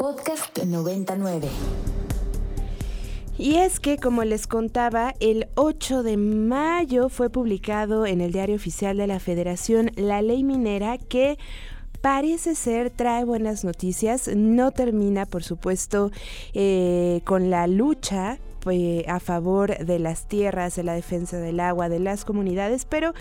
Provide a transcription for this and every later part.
Podcast 99. Y es que, como les contaba, el 8 de mayo fue publicado en el Diario Oficial de la Federación la ley minera que parece ser trae buenas noticias. No termina, por supuesto, eh, con la lucha a favor de las tierras, de la defensa del agua, de las comunidades, pero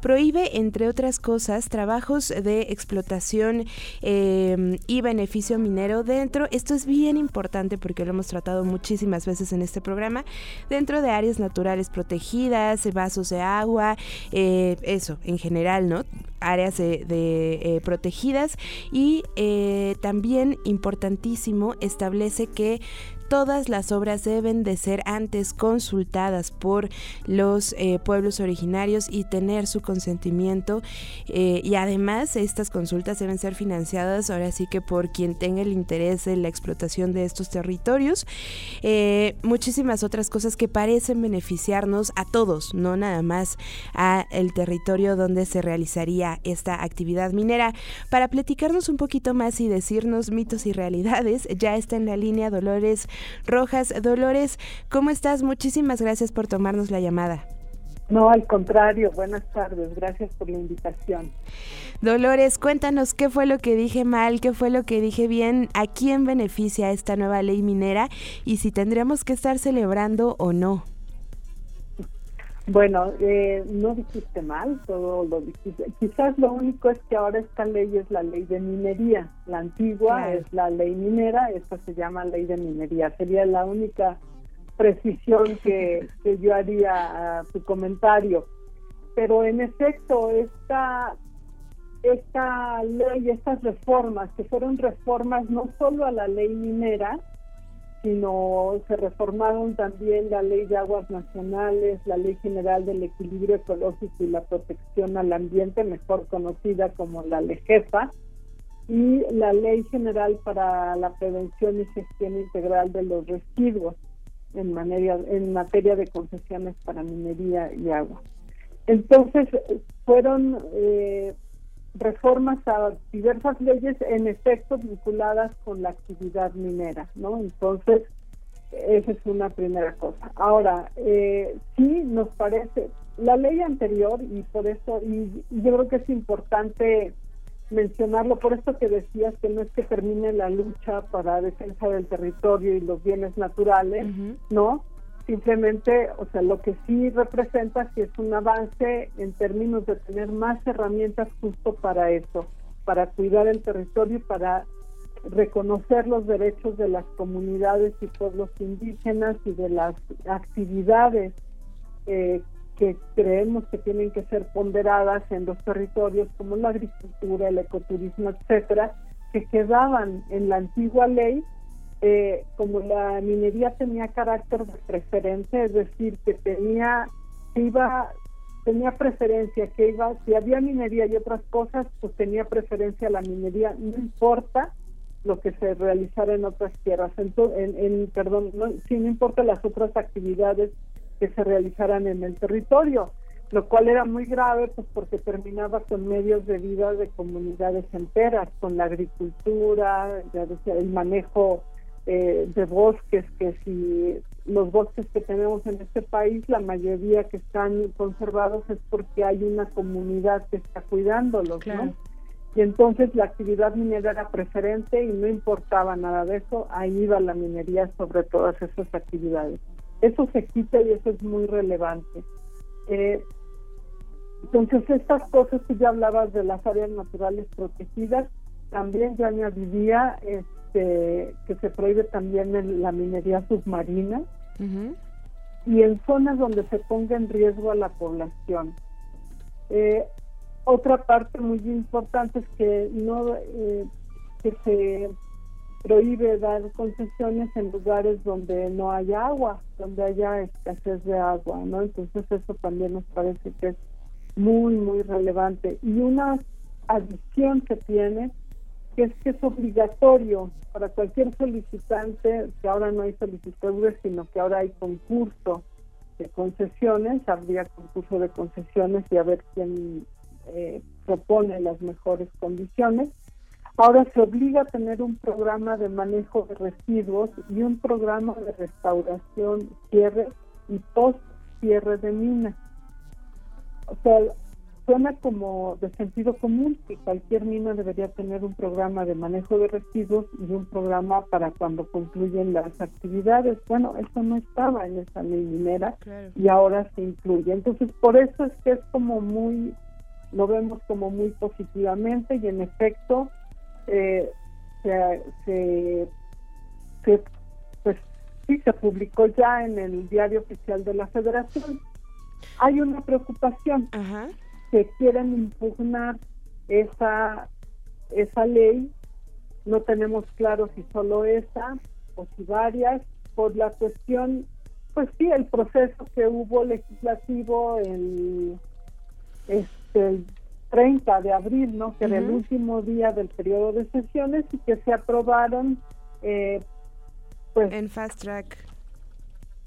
prohíbe, entre otras cosas, trabajos de explotación em, y beneficio minero dentro, esto es bien importante porque lo hemos tratado muchísimas veces en este programa, dentro de áreas naturales protegidas, vasos de agua, eh, eso, en general, ¿no? áreas de, eh, protegidas y también importantísimo establece que todas las obras deben de ser antes consultadas por los eh, pueblos originarios y tener su consentimiento eh, y además estas consultas deben ser financiadas ahora sí que por quien tenga el interés en la explotación de estos territorios. Eh, muchísimas otras cosas que parecen beneficiarnos a todos no nada más a el territorio donde se realizaría esta actividad minera. Para platicarnos un poquito más y decirnos mitos y realidades ya está en la línea Dolores Rojas. Dolores, ¿cómo estás? Muchísimas gracias por tomarnos la llamada. No, al contrario, buenas tardes, gracias por la invitación. Dolores, cuéntanos qué fue lo que dije mal, qué fue lo que dije bien, a quién beneficia esta nueva ley minera y si tendríamos que estar celebrando o no. Bueno, eh, no dijiste mal, todo lo dijiste. Quizás lo único es que ahora esta ley es la ley de minería. La antigua es la ley minera, esta se llama ley de minería. Sería la única precisión que, que yo haría a tu comentario. Pero en efecto, esta, esta ley, estas reformas, que fueron reformas no solo a la ley minera, sino se reformaron también la Ley de Aguas Nacionales, la Ley General del Equilibrio Ecológico y la Protección al Ambiente, mejor conocida como la LEGEFA, y la Ley General para la Prevención y Gestión Integral de los Residuos en, materia, en materia de concesiones para minería y agua. Entonces, fueron eh, reformas a diversas leyes en efecto vinculadas con la actividad minera, ¿no? Entonces, esa es una primera cosa. Ahora, eh, sí nos parece, la ley anterior, y por eso, y, yo creo que es importante mencionarlo, por esto que decías que no es que termine la lucha para defensa del territorio y los bienes naturales, ¿no? Simplemente, o sea, lo que sí representa que es un avance en términos de tener más herramientas justo para eso, para cuidar el territorio y para reconocer los derechos de las comunidades y pueblos indígenas y de las actividades eh, que creemos que tienen que ser ponderadas en los territorios como la agricultura, el ecoturismo, etcétera, que quedaban en la antigua ley eh, como la minería tenía carácter de preferente, es decir, que tenía, iba, tenía preferencia, que iba, si había minería y otras cosas, pues tenía preferencia la minería, no importa lo que se realizara en otras tierras, en, en, perdón, no, sí, no importa las otras actividades que se realizaran en el territorio, lo cual era muy grave, pues porque terminaba con medios de vida de comunidades enteras, con la agricultura, ya decía, el manejo eh, de bosques, que si los bosques que tenemos en este país, la mayoría que están conservados es porque hay una comunidad que está cuidándolos, ¿no? Y entonces la actividad minera era preferente y no importaba nada de eso, ahí iba la minería sobre todas esas actividades. Eso se quita y eso es muy relevante. Eh, entonces estas cosas que ya hablabas de las áreas naturales protegidas, también yo añadiría este, que se prohíbe también la minería submarina y en zonas donde se ponga en riesgo a la población. Eh, otra parte muy importante es que no eh, que se prohíbe dar concesiones en lugares donde no haya agua, donde haya escasez de agua, ¿no? Entonces eso también nos parece que es muy muy relevante y una adición que tiene que es que es obligatorio para cualquier solicitante, que ahora no hay solicitudes, sino que ahora hay concurso de concesiones, habría concurso de concesiones y a ver quién eh, propone las mejores condiciones. Ahora se obliga a tener un programa de manejo de residuos y un programa de restauración, cierre y post cierre de mina. O sea, suena como de sentido común que cualquier mina debería tener un programa de manejo de residuos y un programa para cuando concluyen las actividades. Bueno, eso no estaba en esa ley minera y ahora se incluye. Entonces, por eso es que es como muy, lo vemos como muy positivamente y en efecto eh, se, pues sí se publicó ya en el diario oficial de la Federación. Hay una preocupación. Ajá que quieren impugnar esa, esa ley. No tenemos claro si solo esa o si varias, por la cuestión, pues sí, el proceso que hubo legislativo el, este, 30 de abril, ¿no? Que era el último día del periodo de sesiones y que se aprobaron, eh, pues... En fast track.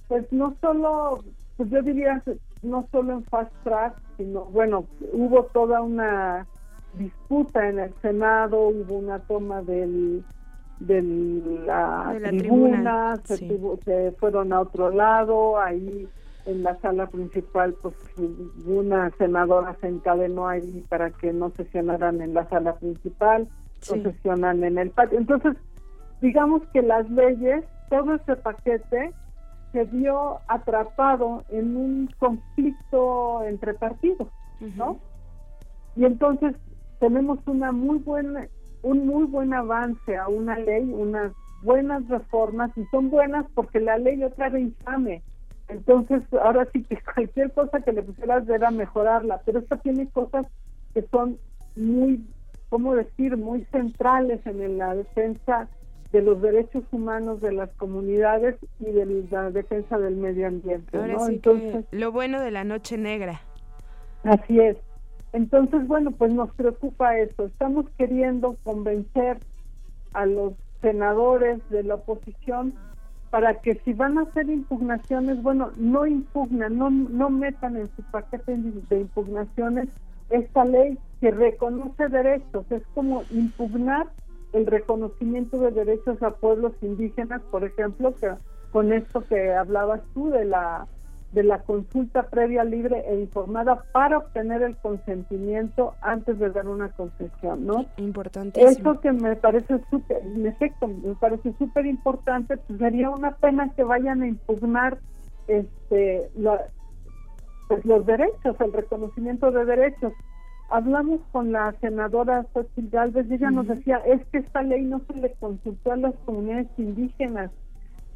Pues no solo, pues yo diría no solo en fast track, sino, bueno, hubo toda una disputa en el Senado, hubo una toma del de la, tribuna, se, fueron a otro lado, ahí en la sala principal, pues una senadora se encadenó ahí para que no sesionaran en la sala principal, no sesionan en el patio. Entonces, digamos que las leyes, todo ese paquete se vio atrapado en un conflicto entre partidos, ¿no? Y entonces tenemos una muy buena un muy buen avance a una ley, unas buenas reformas y son buenas porque la ley otra vez infame. Entonces, ahora sí que cualquier cosa que le pusieras era mejorarla, pero esta tiene cosas que son muy, ¿cómo decir?, muy centrales en la defensa de los derechos humanos de las comunidades y de la defensa del medio ambiente. Entonces, lo bueno de la noche negra. Así es. Entonces, bueno, pues nos preocupa eso. Estamos queriendo convencer a los senadores de la oposición para que si van a hacer impugnaciones, bueno, no impugnan, no, no metan en su paquete de impugnaciones esta ley que reconoce derechos. Es como impugnar el reconocimiento de derechos a pueblos indígenas, por ejemplo, que con esto que hablabas tú de la de la consulta previa libre e informada para obtener el consentimiento antes de dar una concesión, ¿no? Importante. Eso que me parece súper, en efecto, me parece súper importante, pues sería una pena que vayan a impugnar este pues los derechos, el reconocimiento de derechos hablamos con la senadora Xochitl Galvez y ella nos decía, es que esta ley no se le consultó a las comunidades indígenas.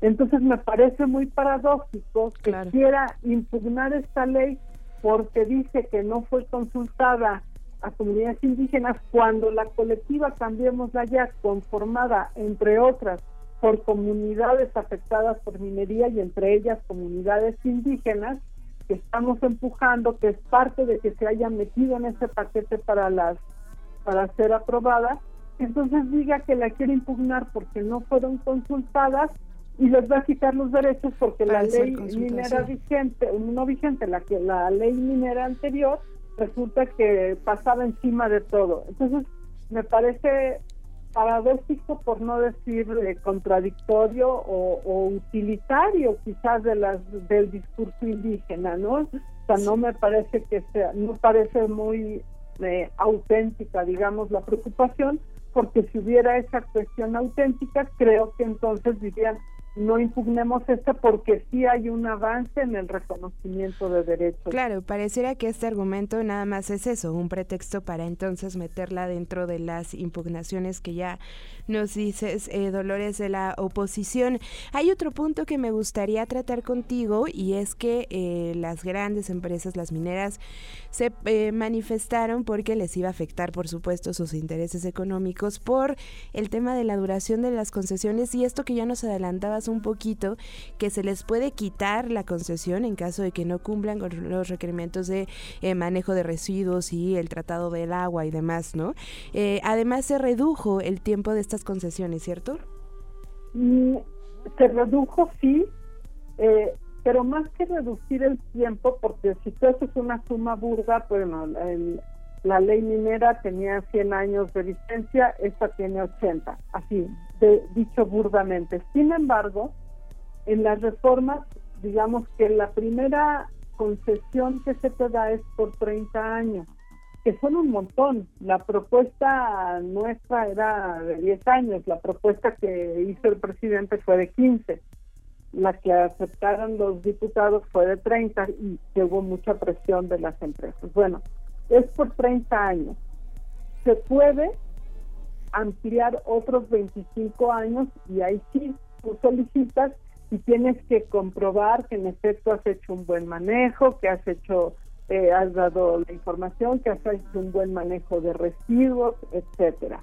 Entonces me parece muy paradójico que quiera impugnar esta ley porque dice que no fue consultada a comunidades indígenas cuando la colectiva Cambiemos la Ya, conformada entre otras por comunidades afectadas por minería y entre ellas comunidades indígenas, estamos empujando, que es parte de que se haya metido en ese paquete para las para ser aprobada, entonces diga que la quiere impugnar porque no fueron consultadas y les va a quitar los derechos porque la ley minera vigente, no vigente, la que la ley minera anterior resulta que pasaba encima de todo. Entonces, me parece paradójico, por no decir eh, contradictorio o, utilitario quizás de las del discurso indígena, ¿no? O sea, no me parece que sea, no parece muy eh, auténtica, digamos, la preocupación, porque si hubiera esa cuestión auténtica, creo que entonces dirían, no impugnemos esta porque sí hay un avance en el reconocimiento de derechos. Claro, pareciera que este argumento nada más es eso, un pretexto para entonces meterla dentro de las impugnaciones que ya nos dices, eh, Dolores, de la oposición. Hay otro punto que me gustaría tratar contigo y es que eh, las grandes empresas, las mineras, se eh, manifestaron porque les iba a afectar, por supuesto, sus intereses económicos por el tema de la duración de las concesiones y esto que ya nos adelantaba un poquito, que se les puede quitar la concesión en caso de que no cumplan con los requerimientos de eh, manejo de residuos y el tratado del agua y demás, ¿no? Eh, además se redujo el tiempo de estas concesiones, ¿cierto? Mm, se redujo, sí, eh, pero más que reducir el tiempo, porque si tú haces una suma burda, bueno, La ley minera tenía 100 años de vigencia, esta tiene 80, así, de, dicho burdamente. Sin embargo, en las reformas, digamos que la primera concesión que se te da es por 30 años, que son un montón. La propuesta nuestra era de 10 años, la propuesta que hizo el presidente fue de 15 la que aceptaron los diputados fue de 30 y que hubo mucha presión de las empresas. Bueno, es por 30 años. Se puede ampliar otros 25 años y ahí sí tú solicitas y tienes que comprobar que en efecto has hecho un buen manejo, que has hecho, eh, has dado la información, que has hecho un buen manejo de residuos, etcétera.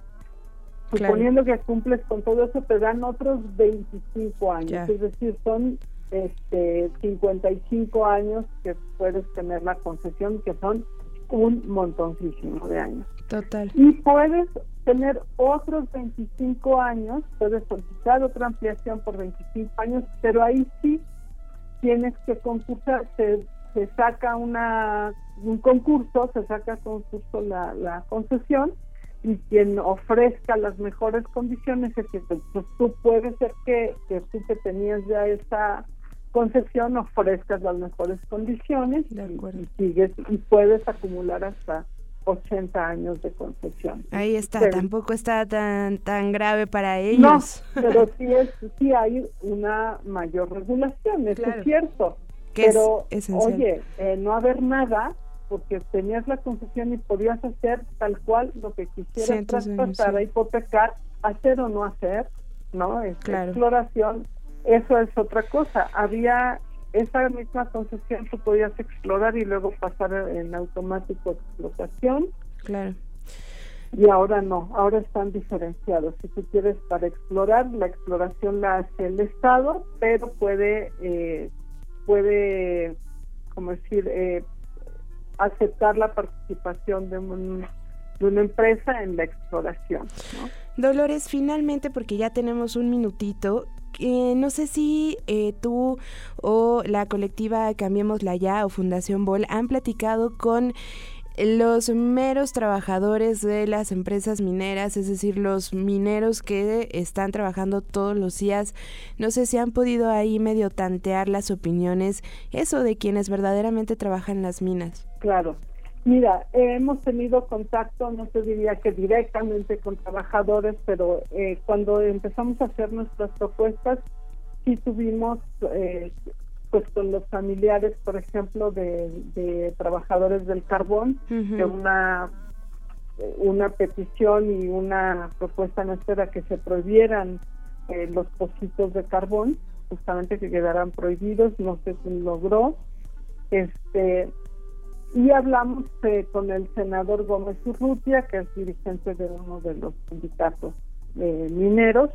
Suponiendo que cumples con todo eso, te dan otros 25 años, es decir, son este 55 años que puedes tener la concesión, que son un montoncísimo de años. Total. Y puedes tener otros 25 años, puedes solicitar otra ampliación por 25 años, pero ahí sí tienes que concursar, se, se saca una un concurso, se saca concurso la, la concesión y quien ofrezca las mejores condiciones es que pues, tú puedes ser que, que tú que tenías ya esa concesión ofrezcas las mejores condiciones y, sigues y puedes acumular hasta 80 años de concesión. Ahí está, tampoco está tan tan grave para ellos. No, pero sí es sí hay una mayor regulación, eso es cierto. Pero oye, eh, no haber nada porque tenías la concesión y podías hacer tal cual lo que quisieras traspasar, a hipotecar, hacer o no hacer, ¿no? Es Exploración, eso es otra cosa. Había esa misma concesión tú podías explorar y luego pasar en automático explotación. Claro. Y ahora no, ahora están diferenciados. Si tú quieres para explorar, la exploración la hace el Estado, pero puede, eh, puede, como decir, eh, aceptar la participación de, una empresa en la exploración. Dolores, finalmente, porque ya tenemos un minutito, eh, no sé si eh, tú o la colectiva Cambiémosla Ya o Fundación Bol han platicado con los meros trabajadores de las empresas mineras, es decir, los mineros que están trabajando todos los días, no sé si han podido ahí medio tantear las opiniones, eso de quienes verdaderamente trabajan las minas. Claro. Mira, hemos tenido contacto, no se diría que directamente con trabajadores, pero eh, cuando empezamos a hacer nuestras propuestas, sí tuvimos eh, pues con los familiares, por ejemplo, de, trabajadores del carbón, que una una petición y una propuesta nuestra era que se prohibieran eh, los pocitos de carbón, justamente que quedaran prohibidos, no sé si logró. Este, y hablamos eh, con el senador Gómez Urrutia, que es dirigente de uno de los sindicatos eh, mineros,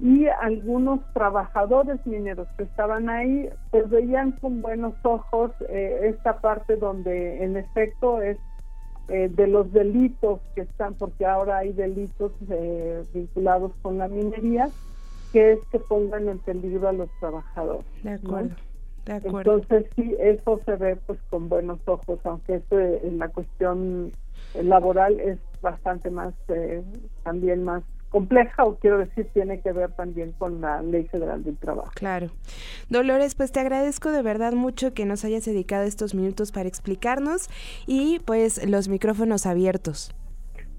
y algunos trabajadores mineros que estaban ahí pues veían con buenos ojos eh, esta parte donde en efecto es eh, de los delitos que están porque ahora hay delitos eh, vinculados con la minería que es que pongan en peligro a los trabajadores de acuerdo de acuerdo entonces sí eso se ve pues con buenos ojos aunque esto en la cuestión laboral es bastante más también más compleja o quiero decir tiene que ver también con la ley federal del trabajo. Claro. Dolores, pues te agradezco de verdad mucho que nos hayas dedicado estos minutos para explicarnos y pues los micrófonos abiertos.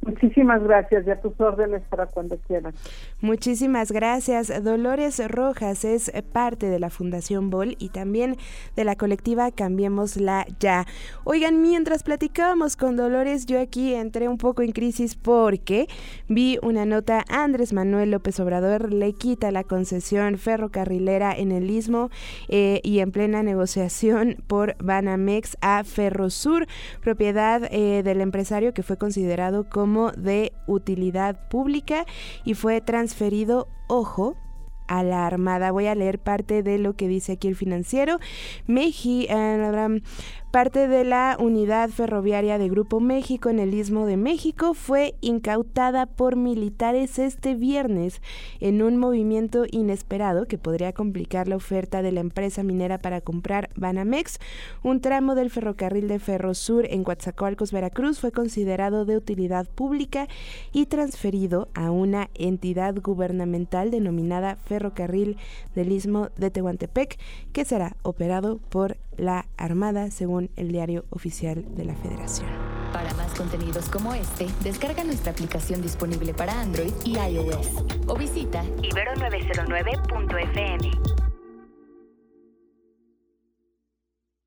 Muchísimas gracias y a tus órdenes para cuando quieran. Muchísimas gracias. Dolores Rojas es parte de la Fundación Bol y también de la colectiva Cambiémosla Ya. Oigan, mientras platicábamos con Dolores, yo aquí entré un poco en crisis porque vi una nota, Andrés Manuel López Obrador le quita la concesión ferrocarrilera en el Istmo eh, y en plena negociación por Banamex a Ferrosur, propiedad eh, del empresario que fue considerado de utilidad pública y fue transferido, ojo, a la Armada. Voy a leer parte de lo que dice aquí el financiero. Meji, eh, Parte de la unidad ferroviaria de Grupo México en el Istmo de México fue incautada por militares este viernes en un movimiento inesperado que podría complicar la oferta de la empresa minera para comprar Banamex. Un tramo del ferrocarril de Ferrosur en Coatzacoalcos, Veracruz, fue considerado de utilidad pública y transferido a una entidad gubernamental denominada Ferrocarril del Istmo de Tehuantepec, que será operado por la Armada, según el diario oficial de la Federación. Para más contenidos como este, descarga nuestra aplicación disponible para Android y iOS o visita ibero909.fm.